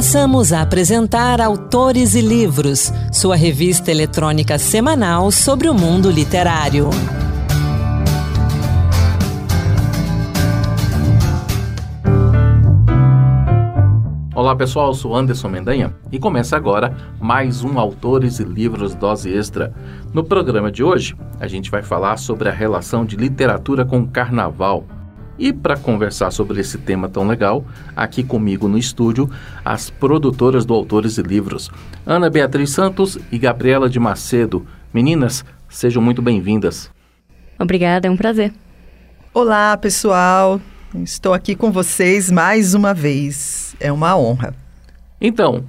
Passamos a apresentar Autores e Livros, sua revista eletrônica semanal sobre o mundo literário. Olá pessoal, sou Anderson Mendanha e começa agora mais um Autores e Livros Dose Extra. No programa de hoje, a gente vai falar sobre a relação de literatura com carnaval. E para conversar sobre esse tema tão legal, aqui comigo no estúdio, as produtoras do Autores e Livros, Ana Beatriz Santos e Gabriela de Macedo. Meninas, sejam muito bem-vindas. Obrigada, é um prazer. Olá, pessoal. Estou aqui com vocês mais uma vez. É uma honra. Então,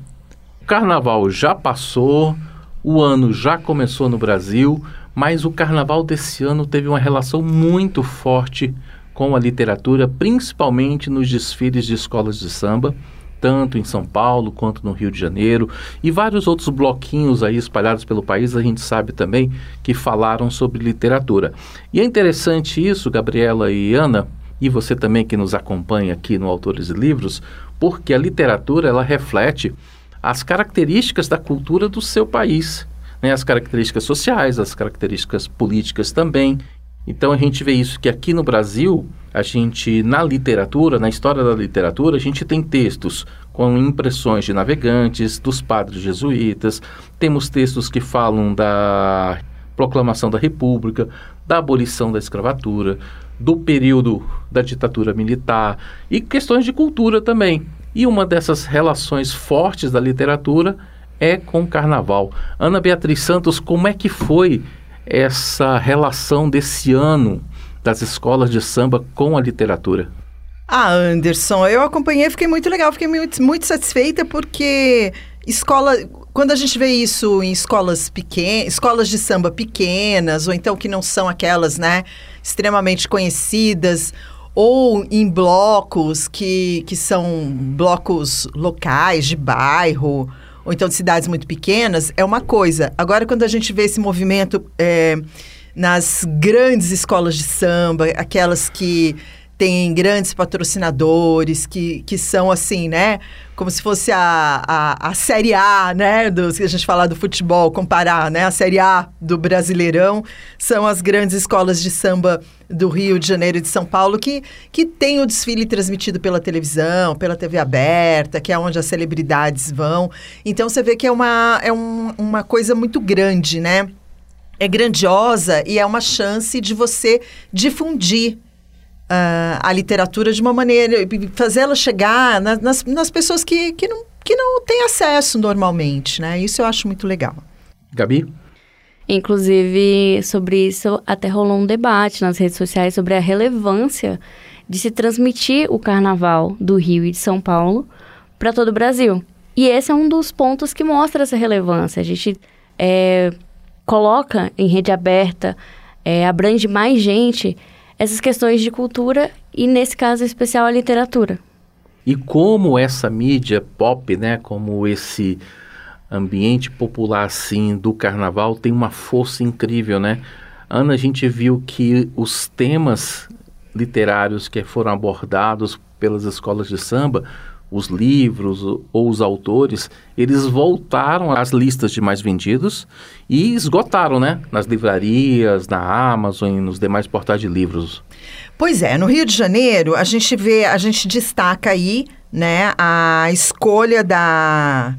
o carnaval já passou, o ano já começou no Brasil, mas o carnaval desse ano teve uma relação muito forte com a literatura, principalmente nos desfiles de escolas de samba, tanto em São Paulo quanto no Rio de Janeiro, e vários outros bloquinhos aí espalhados pelo país, a gente sabe também que falaram sobre literatura. E é interessante isso, Gabriela e Ana, e você também que nos acompanha aqui no Autores e Livros, porque a literatura ela reflete as características da cultura do seu país, né? as características sociais, as características políticas também. Então a gente vê isso que aqui no Brasil, a gente na literatura, na história da literatura, a gente tem textos com impressões de navegantes, dos padres jesuítas, temos textos que falam da proclamação da República, da abolição da escravatura, do período da ditadura militar e questões de cultura também. E uma dessas relações fortes da literatura é com o carnaval. Ana Beatriz Santos, como é que foi essa relação desse ano das escolas de samba com a literatura? Ah, Anderson, eu acompanhei, fiquei muito legal, fiquei muito, muito satisfeita porque escola, quando a gente vê isso em escolas pequenas, escolas de samba pequenas, ou então que não são aquelas, né, extremamente conhecidas, ou em blocos que, que são blocos locais, de bairro, ou então de cidades muito pequenas, é uma coisa. Agora, quando a gente vê esse movimento é, nas grandes escolas de samba, aquelas que tem grandes patrocinadores que, que são assim, né? Como se fosse a, a, a Série A, né? Do, que a gente fala do futebol, comparar, né? A Série A do Brasileirão são as grandes escolas de samba do Rio de Janeiro e de São Paulo que, que tem o desfile transmitido pela televisão, pela TV aberta, que é onde as celebridades vão. Então você vê que é uma, é um, uma coisa muito grande, né? É grandiosa e é uma chance de você difundir uh, a literatura de uma maneira, fazê-la chegar na, nas, nas pessoas que, que, não, que não têm acesso normalmente, né? Isso eu acho muito legal. Gabi? Inclusive, sobre isso até rolou um debate nas redes sociais sobre a relevância de se transmitir o carnaval do Rio e de São Paulo para todo o Brasil. E esse é um dos pontos que mostra essa relevância. A gente é, coloca em rede aberta, é, abrange mais gente essas questões de cultura e, nesse caso especial, a literatura. E como essa mídia pop, né, como esse ambiente popular assim do carnaval tem uma força incrível, né? Ana, a gente viu que os temas literários que foram abordados pelas escolas de samba os livros ou os autores, eles voltaram às listas de mais vendidos e esgotaram, né? Nas livrarias, na Amazon e nos demais portais de livros. Pois é, no Rio de Janeiro, a gente vê, a gente destaca aí, né, a escolha da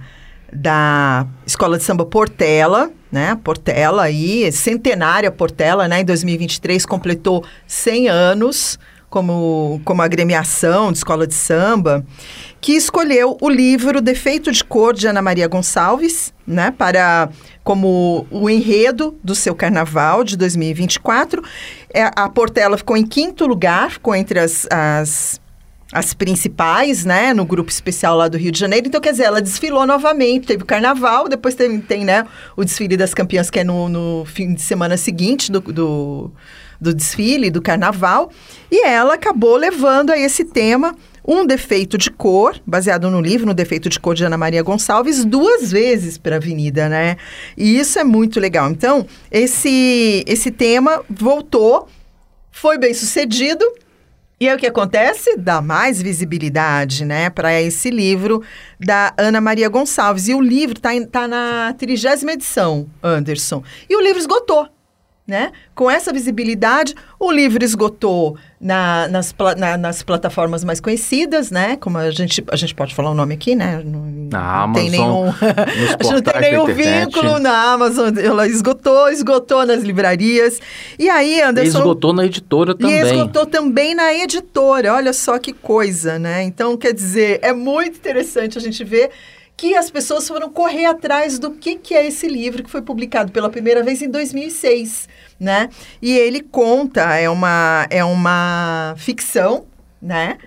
da Escola de Samba Portela, né? Portela aí, centenária Portela, né? Em 2023 completou 100 anos como, como agremiação de escola de samba, que escolheu o livro Defeito de Cor de Ana Maria Gonçalves, né, para como o enredo do seu carnaval de 2024. É, a Portela ficou em quinto lugar, ficou entre as, as as principais, né, no grupo especial lá do Rio de Janeiro. Então, quer dizer, ela desfilou novamente, teve o carnaval, depois tem, tem né, o desfile das campeãs, que é no, no fim de semana seguinte do, do, do desfile, do carnaval. E ela acabou levando a esse tema um defeito de cor, baseado no livro, no defeito de cor de Ana Maria Gonçalves, duas vezes para a Avenida, né? E isso é muito legal. Então, esse, esse tema voltou, foi bem sucedido E aí o que acontece? Dá mais visibilidade, né, para esse livro da Ana Maria Gonçalves. E o livro está tá na trigésima edição, Anderson. E o livro esgotou né? Com essa visibilidade, o livro esgotou na, nas, na, nas plataformas mais conhecidas, né? Como a gente, a gente pode falar o nome aqui, né? Não, na não tem nenhum, não tem nenhum vínculo na Amazon. Ela esgotou, esgotou nas livrarias. E aí, Anderson... E esgotou na editora também. E esgotou também na editora. Olha só que coisa, né? Então, quer dizer, é muito interessante a gente ver que as pessoas foram correr atrás do que, que é esse livro que foi publicado pela primeira vez em 2006, né? E ele conta, é uma, é uma ficção, né?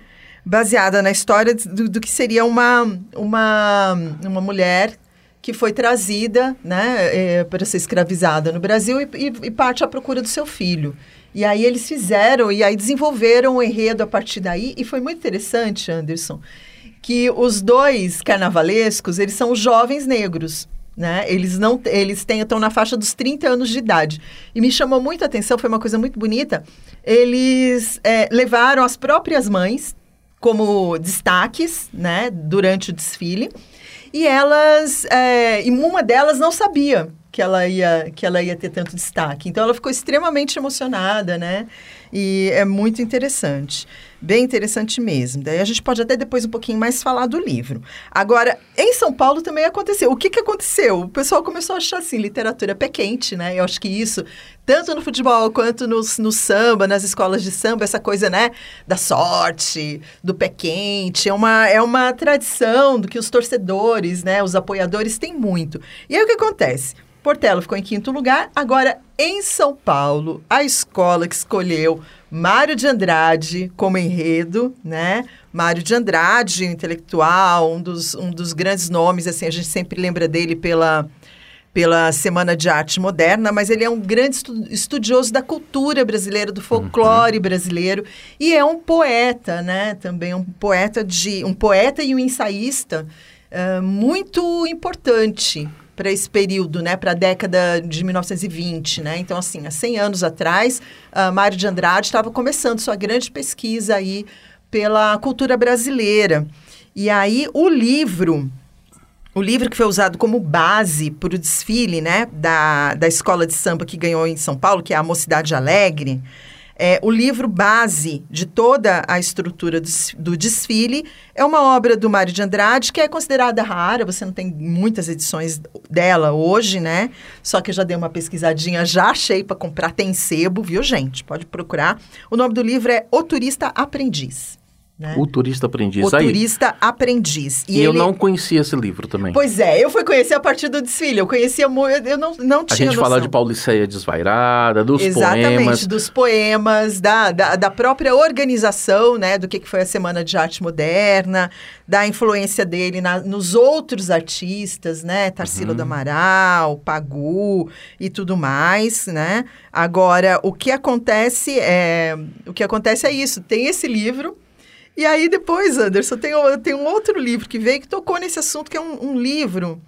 Baseada na história do, do que seria uma, uma, uma mulher que foi trazida né, é, para ser escravizada no Brasil e, e, e, parte à procura do seu filho. E aí eles fizeram, e aí desenvolveram o enredo a partir daí, e foi muito interessante, Anderson, que os dois carnavalescos, eles são jovens negros. Né? Eles não eles têm, estão na faixa dos 30 anos de idade. E me chamou muito a atenção, foi uma coisa muito bonita. Eles é, levaram as próprias mães como destaques né, durante o desfile. E elas, é, e uma delas não sabia que ela ia que ela ia ter tanto destaque. Então ela ficou extremamente emocionada, né? E é muito interessante. Bem interessante mesmo. Daí a gente pode até depois um pouquinho mais falar do livro. Agora, em São Paulo também aconteceu. O que, que aconteceu? O pessoal começou a achar assim, literatura pé quente, né? Eu acho que isso, tanto no futebol quanto no, no samba, nas escolas de samba, essa coisa, né, da sorte, do pé quente, é uma, é uma tradição do que os torcedores, né, os apoiadores têm muito. E aí o que acontece? Portela ficou em quinto lugar. Agora, em São Paulo, a escola que escolheu Mário de Andrade como enredo, né? Mário de Andrade, intelectual, um dos, um dos grandes nomes, assim, a gente sempre lembra dele pela, pela Semana de Arte Moderna, mas ele é um grande estudioso da cultura brasileira, do folclore uhum. brasileiro, e é um poeta, né? Também um poeta de um poeta e um ensaísta uh, muito importante para esse período, né, para a década de 1920, né? Então, assim, há 100 anos atrás, Mário de Andrade estava começando sua grande pesquisa aí pela cultura brasileira. E aí o livro, o livro que foi usado como base para o desfile, né, da, da escola de samba que ganhou em São Paulo, que é a Mocidade Alegre, é, o livro base de toda a estrutura do, desfile é uma obra do Mário de Andrade, que é considerada rara, você não tem muitas edições dela hoje, né? Só que eu já dei uma pesquisadinha, já achei para comprar, tem sebo, viu, gente? Pode procurar. O nome do livro é O Turista Aprendiz. Né? O Turista Aprendiz. O Aí. Turista Aprendiz. E, e ele... eu não conhecia esse livro também. Pois é, eu fui conhecer a partir do desfile. Eu conhecia muito, eu não, não tinha A gente noção. fala de Pauliceia Desvairada, dos Exatamente, poemas. Exatamente, dos poemas, da, da, da, própria organização, né, do que, que foi a Semana de Arte Moderna, da influência dele na, nos outros artistas, né, Tarsila uhum. do Amaral, Pagu e tudo mais, né. Agora, o que acontece é, o que acontece é isso, tem esse livro, e aí depois, Anderson, tem, tem um outro livro que veio que tocou nesse assunto, que é um, um livro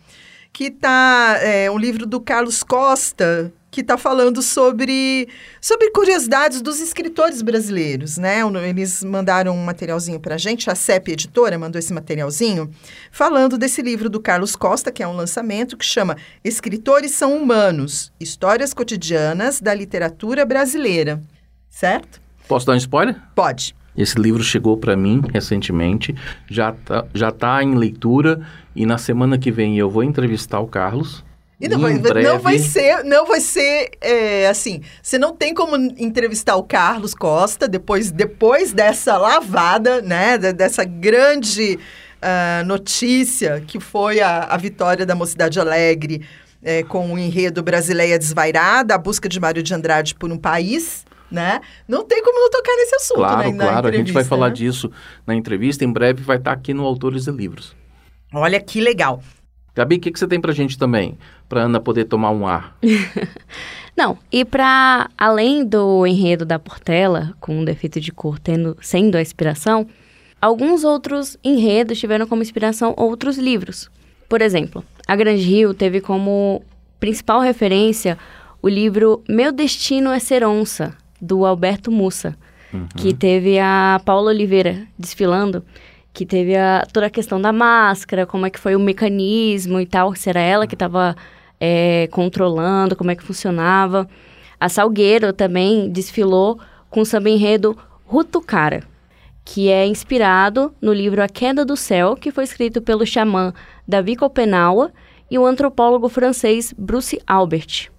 que tá é, um livro do Carlos Costa que está falando sobre, sobre curiosidades dos escritores brasileiros, né? Eles mandaram um materialzinho para a gente, a CEP Editora mandou esse materialzinho, falando desse livro do Carlos Costa, que é um lançamento que chama Escritores são Humanos, Histórias Cotidianas da Literatura Brasileira, certo? Posso dar um spoiler? Pode. Esse livro chegou para mim recentemente, já tá, já tá em leitura e na semana que vem eu vou entrevistar o Carlos. E não, vai, breve... não vai ser, não vai ser é, assim. Você não tem como entrevistar o Carlos Costa depois, depois dessa lavada, né? Dessa grande uh, notícia que foi a, a vitória da Mocidade Alegre é, com o enredo Brasileia Desvairada, a busca de Mário de Andrade por um país né? Não tem como não tocar nesse assunto, claro, né? Claro, a gente vai falar né? disso na entrevista. Em breve vai estar aqui no Autores e Livros. Olha que legal. Gabi, o que, que você tem pra gente também? Pra Ana poder tomar um ar. Não, e para além do enredo da Portela, com um defeito de cor tendo, sendo a inspiração, alguns outros enredos tiveram como inspiração outros livros. Por exemplo, A Grande Rio teve como principal referência o livro Meu Destino é Ser Onça, do Alberto Mussa. que teve a Paula Oliveira desfilando, que teve a, toda a questão da máscara, como é que foi o mecanismo e tal, se era ela que estava é, controlando, como é que funcionava. A Salgueiro também desfilou com o samba enredo Rutucara, que é inspirado no livro A Queda do Céu, que foi escrito pelo xamã Davi Copenaua e o antropólogo francês Bruce Albert.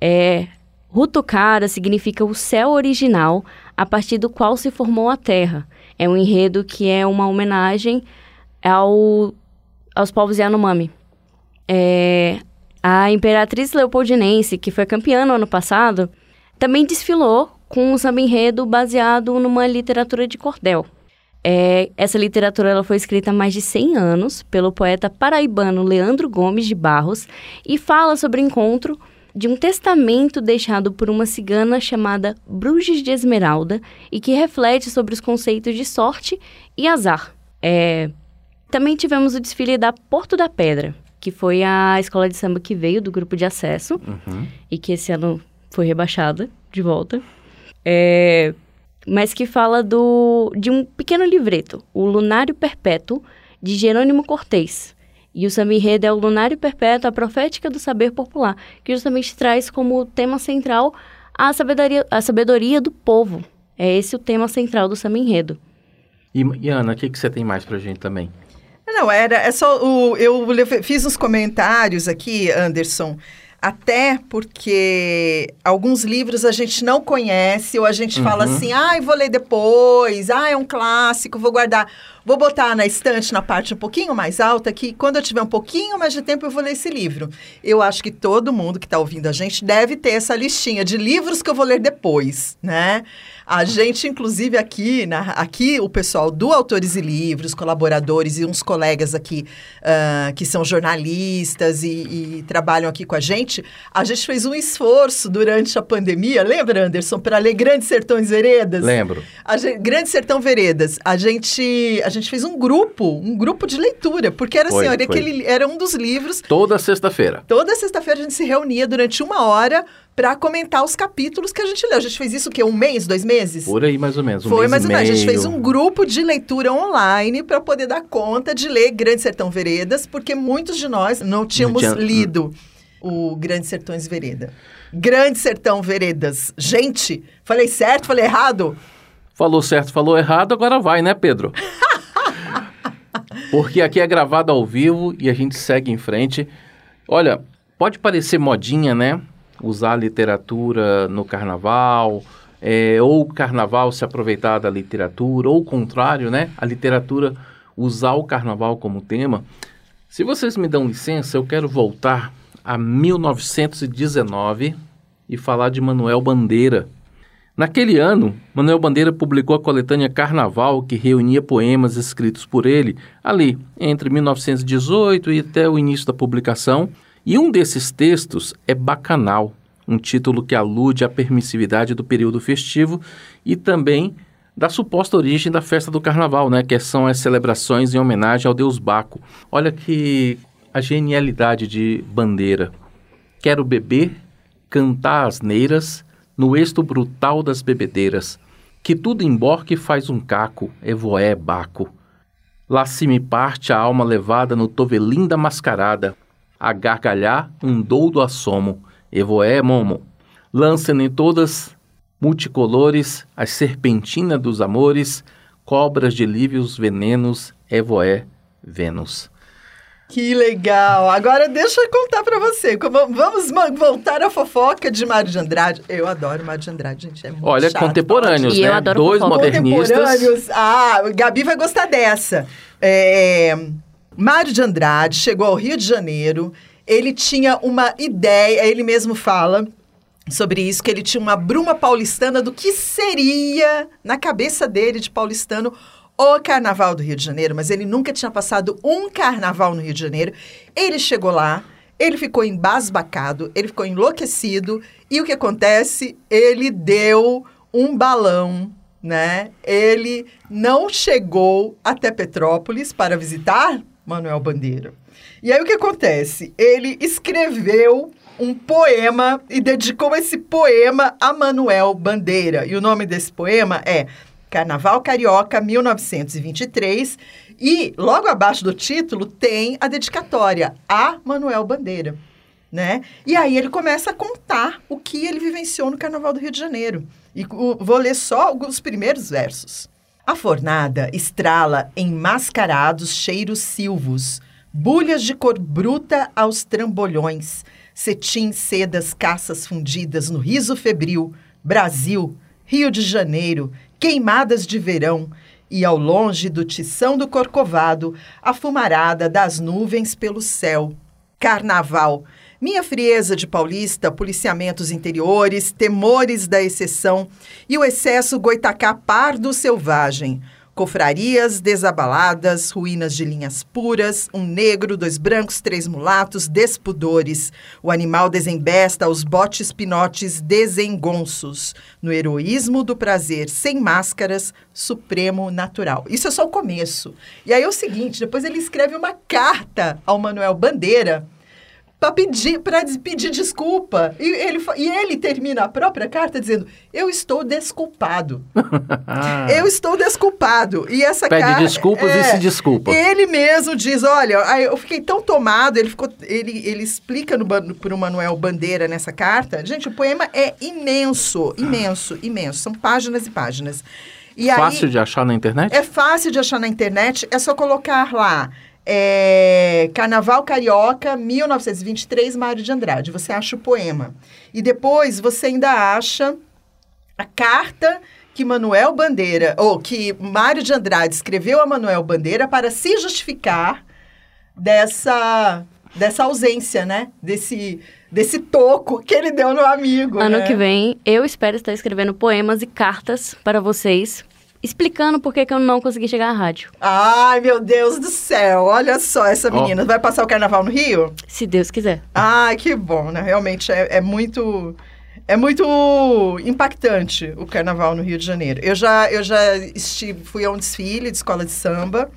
É, Rutucara significa o céu original a partir do qual se formou a Terra. É um enredo que é uma homenagem ao, aos povos Yanomami. É, a imperatriz leopoldinense, que foi campeã no ano passado, também desfilou com um samba enredo baseado numa literatura de cordel. É, essa literatura ela foi escrita há mais de 100 anos pelo poeta paraibano Leandro Gomes de Barros e fala sobre encontro de um testamento deixado por uma cigana chamada Bruges de Esmeralda e que reflete sobre os conceitos de sorte e azar. É, também tivemos o desfile da Porto da Pedra, que foi a escola de samba que veio do grupo de acesso Uhum. e que esse ano foi rebaixada de volta. É, mas que fala do, de um pequeno livreto, o Lunário Perpétuo, de Jerônimo Cortês. E o samba enredo é o Lunário Perpétuo, a profética do saber popular, que justamente traz como tema central a sabedoria, a sabedoria do povo. É esse o tema central do samba enredo. E, e Ana, o que, que você tem mais pra gente também? Não, era, é só o, eu fiz uns comentários aqui, Anderson, até porque alguns livros a gente não conhece ou a gente fala Uhum. assim, ai, vou ler depois, ah, é um clássico, vou guardar, vou botar na estante na parte um pouquinho mais alta que quando eu tiver um pouquinho mais de tempo eu vou ler esse livro. Eu acho que todo mundo que está ouvindo a gente deve ter essa listinha de livros que eu vou ler depois, né? A gente, inclusive, aqui, na, aqui o pessoal do Autores e Livros, colaboradores e uns colegas aqui ah, que são jornalistas e, e trabalham aqui com a gente, a gente fez um esforço durante a pandemia, lembra, Anderson, para ler Grandes Sertões Veredas? Lembro. A gente, Grande Sertão Veredas. A gente, a gente fez um grupo, um grupo de leitura, porque era Foi, assim, foi. aquele, era um dos livros Toda sexta-feira. Toda sexta-feira a gente se reunia durante uma hora para comentar os capítulos que a gente leu. A gente fez isso o quê? Um mês, dois meses? Por aí, mais ou menos. Um Foi mais ou menos. A gente fez um grupo de leitura online para poder dar conta de ler Grande Sertão Veredas, porque muitos de nós não tínhamos tinha- lido o Grande Sertões Vereda. Grande Sertão Veredas. Gente, falei certo, falei errado? Falou certo, falou errado, agora vai, né, Pedro? Porque aqui é gravado ao vivo e a gente segue em frente. Olha, pode parecer modinha, né? Usar a literatura no carnaval, é, ou o carnaval se aproveitar da literatura, ou o contrário, né? A literatura usar o carnaval como tema. Se vocês me dão licença, eu quero voltar a 1919 e falar de Manuel Bandeira. Naquele ano, Manuel Bandeira publicou a coletânea Carnaval, que reunia poemas escritos por ele ali entre 1918 e até o início da publicação. E um desses textos é Bacanal, um título que alude à permissividade do período festivo e também da suposta origem da festa do carnaval, né, que são as celebrações em homenagem ao deus Baco. Olha que a genialidade de Bandeira. Quero beber, cantar asneiras, no êxito brutal das bebedeiras, que tudo emborque faz um caco, evoé baco. Lá se me parte a alma levada no tovelim da mascarada, a gargalhar um doudo assomo, evoé momo. Lancem em todas multicolores as serpentinas dos amores, cobras de lívios venenos, evoé Vênus. Que legal! Agora deixa eu contar pra você. Como- Vamos voltar à fofoca de Mário de Andrade. Eu adoro Mário de Andrade, gente. É muito Olha, chato, contemporâneos, E eu né? adoro Dois fofoca. modernistas. Contemporâneos. Ah, Gabi vai gostar dessa. É, Mário de Andrade chegou ao Rio de Janeiro. Ele tinha uma ideia, ele mesmo fala sobre isso, que ele tinha uma bruma paulistana do que seria, na cabeça dele, de paulistano, o carnaval do Rio de Janeiro. Mas ele nunca tinha passado um carnaval no Rio de Janeiro. Ele chegou lá, ele ficou embasbacado, ele ficou enlouquecido. E o que acontece? Ele deu um balão, né? Ele não chegou até Petrópolis para visitar Manuel Bandeira. E aí o que acontece? Ele escreveu um poema e dedicou esse poema a Manuel Bandeira. E o nome desse poema é Carnaval Carioca 1923 e logo abaixo do título tem a dedicatória a Manuel Bandeira, né? E aí ele começa a contar o que ele vivenciou no Carnaval do Rio de Janeiro. E vou ler só os primeiros versos. A fornada estrala em mascarados cheiros silvos, bulhas de cor bruta aos trambolhões, cetim, sedas, caças fundidas no riso febril, Brasil, Rio de Janeiro, queimadas de verão, e ao longe do tição do corcovado, a fumarada das nuvens pelo céu. Carnaval, minha frieza de paulista, policiamentos interiores, temores da exceção e o excesso goitacá pardo selvagem. Confrarias desabaladas, ruínas de linhas puras, um negro, dois brancos, três mulatos, despudores. O animal desembesta os botes pinotes desengonços. No heroísmo do prazer, sem máscaras, supremo natural. Isso é só o começo. E aí é o seguinte, depois ele escreve uma carta ao Manuel Bandeira, para pedir, para pedir desculpa. E ele, e ele termina a própria carta dizendo: Eu estou desculpado. eu estou desculpado. E essa Pede carta. desculpas é, e se desculpa. Ele mesmo diz: Olha, eu fiquei tão tomado. Ele, ficou, ele, ele explica para o Manuel Bandeira nessa carta. Gente, o poema é imenso, imenso, imenso. São páginas e páginas. E fácil aí, de achar na internet? É fácil de achar na internet. É só colocar lá é, Carnaval Carioca, 1923, Mário de Andrade. Você acha o poema. E depois você ainda acha a carta que Manuel Bandeira, ou que Mário de Andrade escreveu a Manuel Bandeira para se justificar dessa, dessa ausência, né? Desse, desse toco que ele deu no amigo. Ano né? que vem, eu espero estar escrevendo poemas e cartas para vocês explicando por que, que eu não consegui chegar à rádio. Ai, meu Deus do céu. Olha só essa menina. Oh. Vai passar o carnaval no Rio? Se Deus quiser. Ai, que bom, né? Realmente é, é muito... É muito impactante o carnaval no Rio de Janeiro. Eu já, eu já estive, fui a um desfile de escola de samba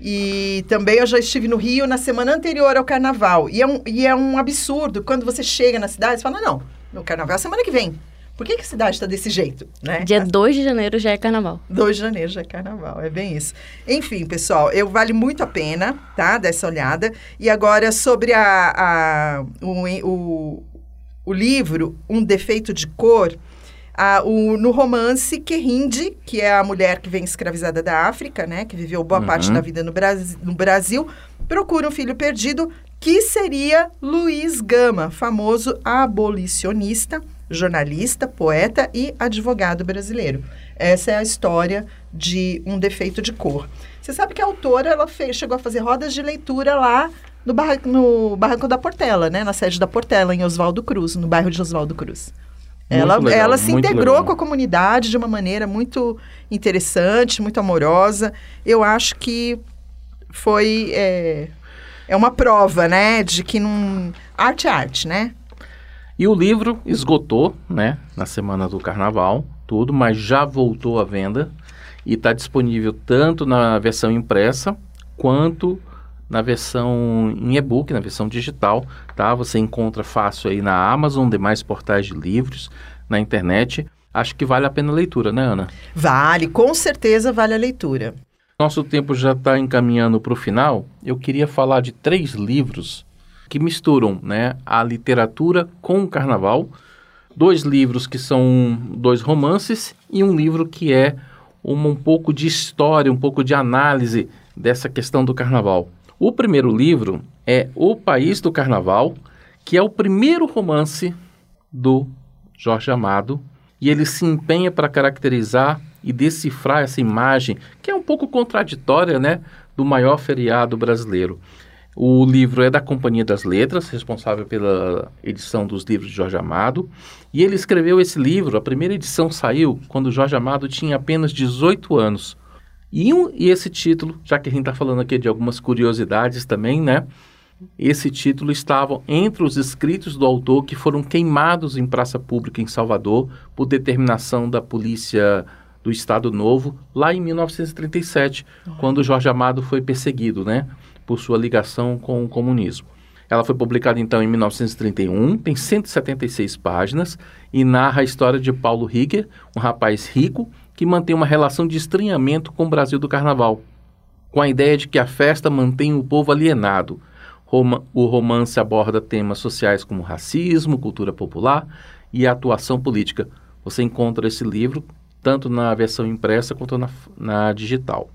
e também eu já estive no Rio na semana anterior ao carnaval. E é um, e é um absurdo quando você chega na cidade e fala: não, no carnaval é semana que vem. Por que, que a cidade está desse jeito, né? Dia 2 de janeiro já é carnaval. 2 de janeiro já é carnaval, é bem isso. Enfim, pessoal, eu vale muito a pena, tá? Dessa olhada. E agora, sobre a, a o, o, o livro Um Defeito de Cor, a, o, no romance Querinde, que é a mulher que vem escravizada da África, né? Que viveu boa uhum. parte da vida no, Brasil, no Brasil, procura um filho perdido, que seria Luiz Gama, famoso abolicionista jornalista, poeta e advogado brasileiro. Essa é a história de um defeito de cor. Você sabe que a autora ela fez, chegou a fazer rodas de leitura lá no, barranco, no Barranco da Portela, né? Na sede da Portela, em Oswaldo Cruz, no bairro de Oswaldo Cruz. ela, legal, ela se integrou legal. com a comunidade de uma maneira muito interessante, muito amorosa. Eu acho que foi é, é uma prova, né, de que não arte é arte, né? E o livro esgotou, né, na semana do carnaval, tudo, mas já voltou à venda e está disponível tanto na versão impressa quanto na versão em e-book, na versão digital, tá? Você encontra fácil aí na Amazon, demais portais de livros, na internet. Acho que vale a pena a leitura, né, Ana? Vale, com certeza vale a leitura. Nosso tempo já está encaminhando para o final. Eu queria falar de três livros que misturam né, a literatura com o carnaval. Dois livros que são dois romances e um livro que é uma, um pouco de história, um pouco de análise dessa questão do carnaval. O primeiro livro é O País do Carnaval, que é o primeiro romance do Jorge Amado, e ele se empenha para caracterizar e decifrar essa imagem, que é um pouco contraditória, né, do maior feriado brasileiro. O livro é da Companhia das Letras, responsável pela edição dos livros de Jorge Amado. E ele escreveu esse livro, a primeira edição saiu quando Jorge Amado tinha apenas 18 anos. E, um, e esse título, já que a gente está falando aqui de algumas curiosidades também, né? Esse título estava entre os escritos do autor que foram queimados em praça pública em Salvador por determinação da polícia do Estado Novo, lá em 1937, quando Jorge Amado foi perseguido, né? Por sua ligação com o comunismo. Ela foi publicada então em 1931, tem 176 páginas e narra a história de Paulo Rieger, um rapaz rico que mantém uma relação de estranhamento com o Brasil do Carnaval, com a ideia de que a festa mantém o povo alienado. O romance aborda temas sociais como racismo, cultura popular e atuação política. Você encontra esse livro tanto na versão impressa quanto na, na digital.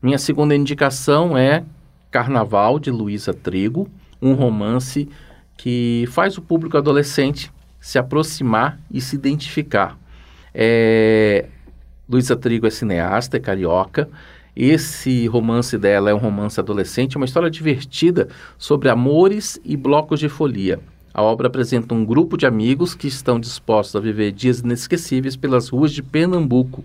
Minha segunda indicação é Carnaval, de Luísa Trigo, um romance que faz o público adolescente se aproximar e se identificar. É, Luísa Trigo é cineasta, é carioca. Esse romance dela é um romance adolescente, uma história divertida sobre amores e blocos de folia. A obra apresenta um grupo de amigos que estão dispostos a viver dias inesquecíveis pelas ruas de Pernambuco.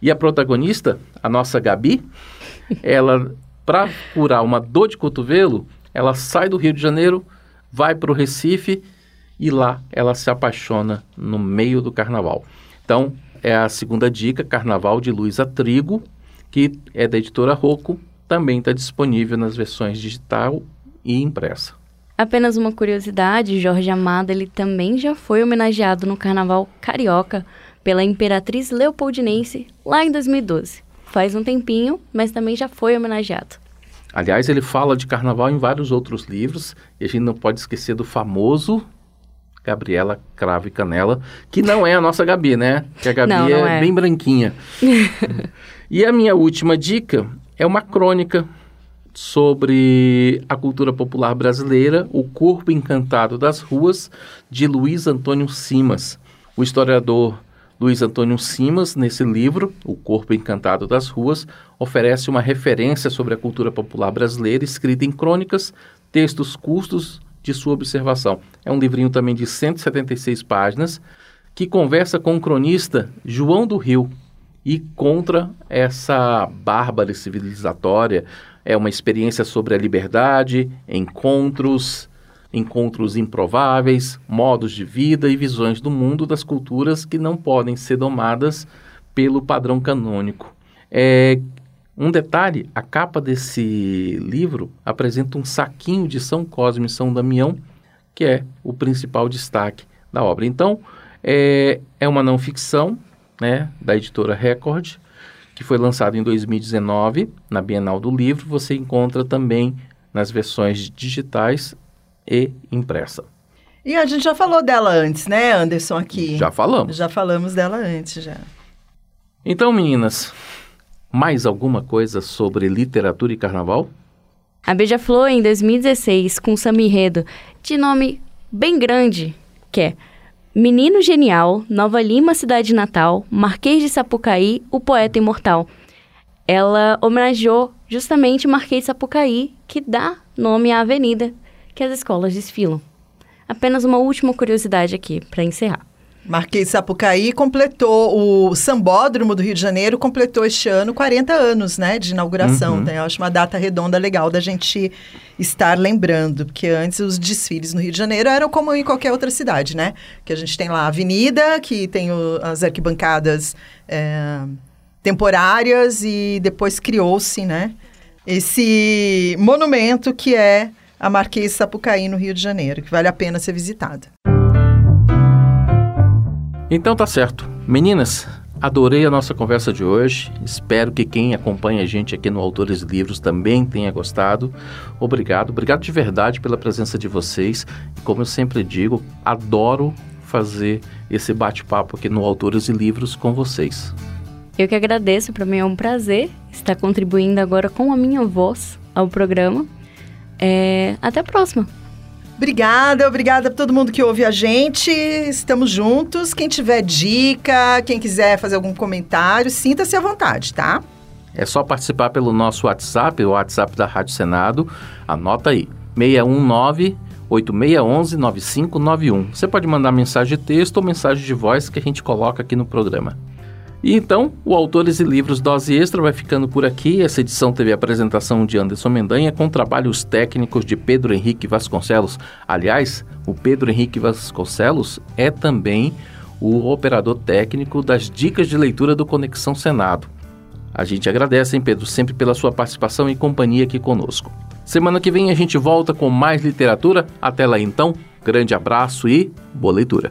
E a protagonista, a nossa Gabi, ela, para curar uma dor de cotovelo, ela sai do Rio de Janeiro, vai para o Recife e lá ela se apaixona no meio do carnaval. Então, é a segunda dica, Carnaval de Luísa Trigo, que é da editora Rocco, também está disponível nas versões digital e impressa. Apenas uma curiosidade, Jorge Amado ele também já foi homenageado no Carnaval Carioca pela Imperatriz Leopoldinense lá em 2012. Faz um tempinho, mas também já foi homenageado. Aliás, ele fala de carnaval em vários outros livros, e a gente não pode esquecer do famoso Gabriela Cravo e Canela, que não é a nossa Gabi, né? Que a Gabi não, não é, é, bem branquinha. e a minha última dica é uma crônica sobre a cultura popular brasileira, O Corpo Encantado das Ruas, de Luiz Antônio Simas. O historiador Luiz Antônio Simas, nesse livro, O Corpo Encantado das Ruas, oferece uma referência sobre a cultura popular brasileira, escrita em crônicas, textos custos de sua observação. É um livrinho também de 176 páginas que conversa com o cronista João do Rio e contra essa bárbara civilizatória. É uma experiência sobre a liberdade, encontros, encontros improváveis, modos de vida e visões do mundo das culturas que não podem ser domadas pelo padrão canônico. É, um detalhe, a capa desse livro apresenta um saquinho de São Cosme e São Damião, que é o principal destaque da obra. Então, é, é uma não ficção né, da editora Record, que foi lançado em 2019 na Bienal do Livro. Você encontra também nas versões digitais e impressa. E a gente já falou dela antes, né, Anderson, aqui? Já falamos. Já falamos dela antes, já. Então, meninas, mais alguma coisa sobre literatura e carnaval? A Beija-Flor, em 2016, com Samirredo, de nome bem grande, que é Menino Genial, Nova Lima, Cidade Natal, Marquês de Sapucaí, o Poeta Imortal. Ela homenageou justamente Marquês de Sapucaí, que dá nome à avenida que as escolas desfilam. Apenas uma última curiosidade aqui para encerrar. Marquês Sapucaí completou, o Sambódromo do Rio de Janeiro completou este ano 40 anos, né, de inauguração. Uhum. Então, eu acho uma data redonda legal da gente estar lembrando, porque antes os desfiles no Rio de Janeiro eram como em qualquer outra cidade, né? Que a gente tem lá a avenida, que tem o, as arquibancadas é, temporárias e depois criou-se, né, esse monumento que é a Marquês Sapucaí no Rio de Janeiro, que vale a pena ser visitado. Então tá certo. Meninas, adorei a nossa conversa de hoje. Espero que quem acompanha a gente aqui no Autores Livros também tenha gostado. Obrigado, obrigado de verdade pela presença de vocês. Como eu sempre digo, adoro fazer esse bate-papo aqui no Autores e Livros com vocês. Eu que agradeço, para mim é um prazer estar contribuindo agora com a minha voz ao programa. É... Até a próxima! Obrigada, obrigada a todo mundo que ouve a gente. Estamos juntos. Quem tiver dica, quem quiser fazer algum comentário, sinta-se à vontade, tá? É só participar pelo nosso WhatsApp, o WhatsApp da Rádio Senado. Anota aí: 619 8611 9591. Você pode mandar mensagem de texto ou mensagem de voz que a gente coloca aqui no programa. E então, o Autores e Livros Dose Extra vai ficando por aqui. Essa edição teve a apresentação de Anderson Mendanha com trabalhos técnicos de Pedro Henrique Vasconcelos. Aliás, o Pedro Henrique Vasconcelos é também o operador técnico das dicas de leitura do Conexão Senado. A gente agradece, hein, Pedro, sempre pela sua participação e companhia aqui conosco. Semana que vem a gente volta com mais literatura. Até lá então, grande abraço e boa leitura.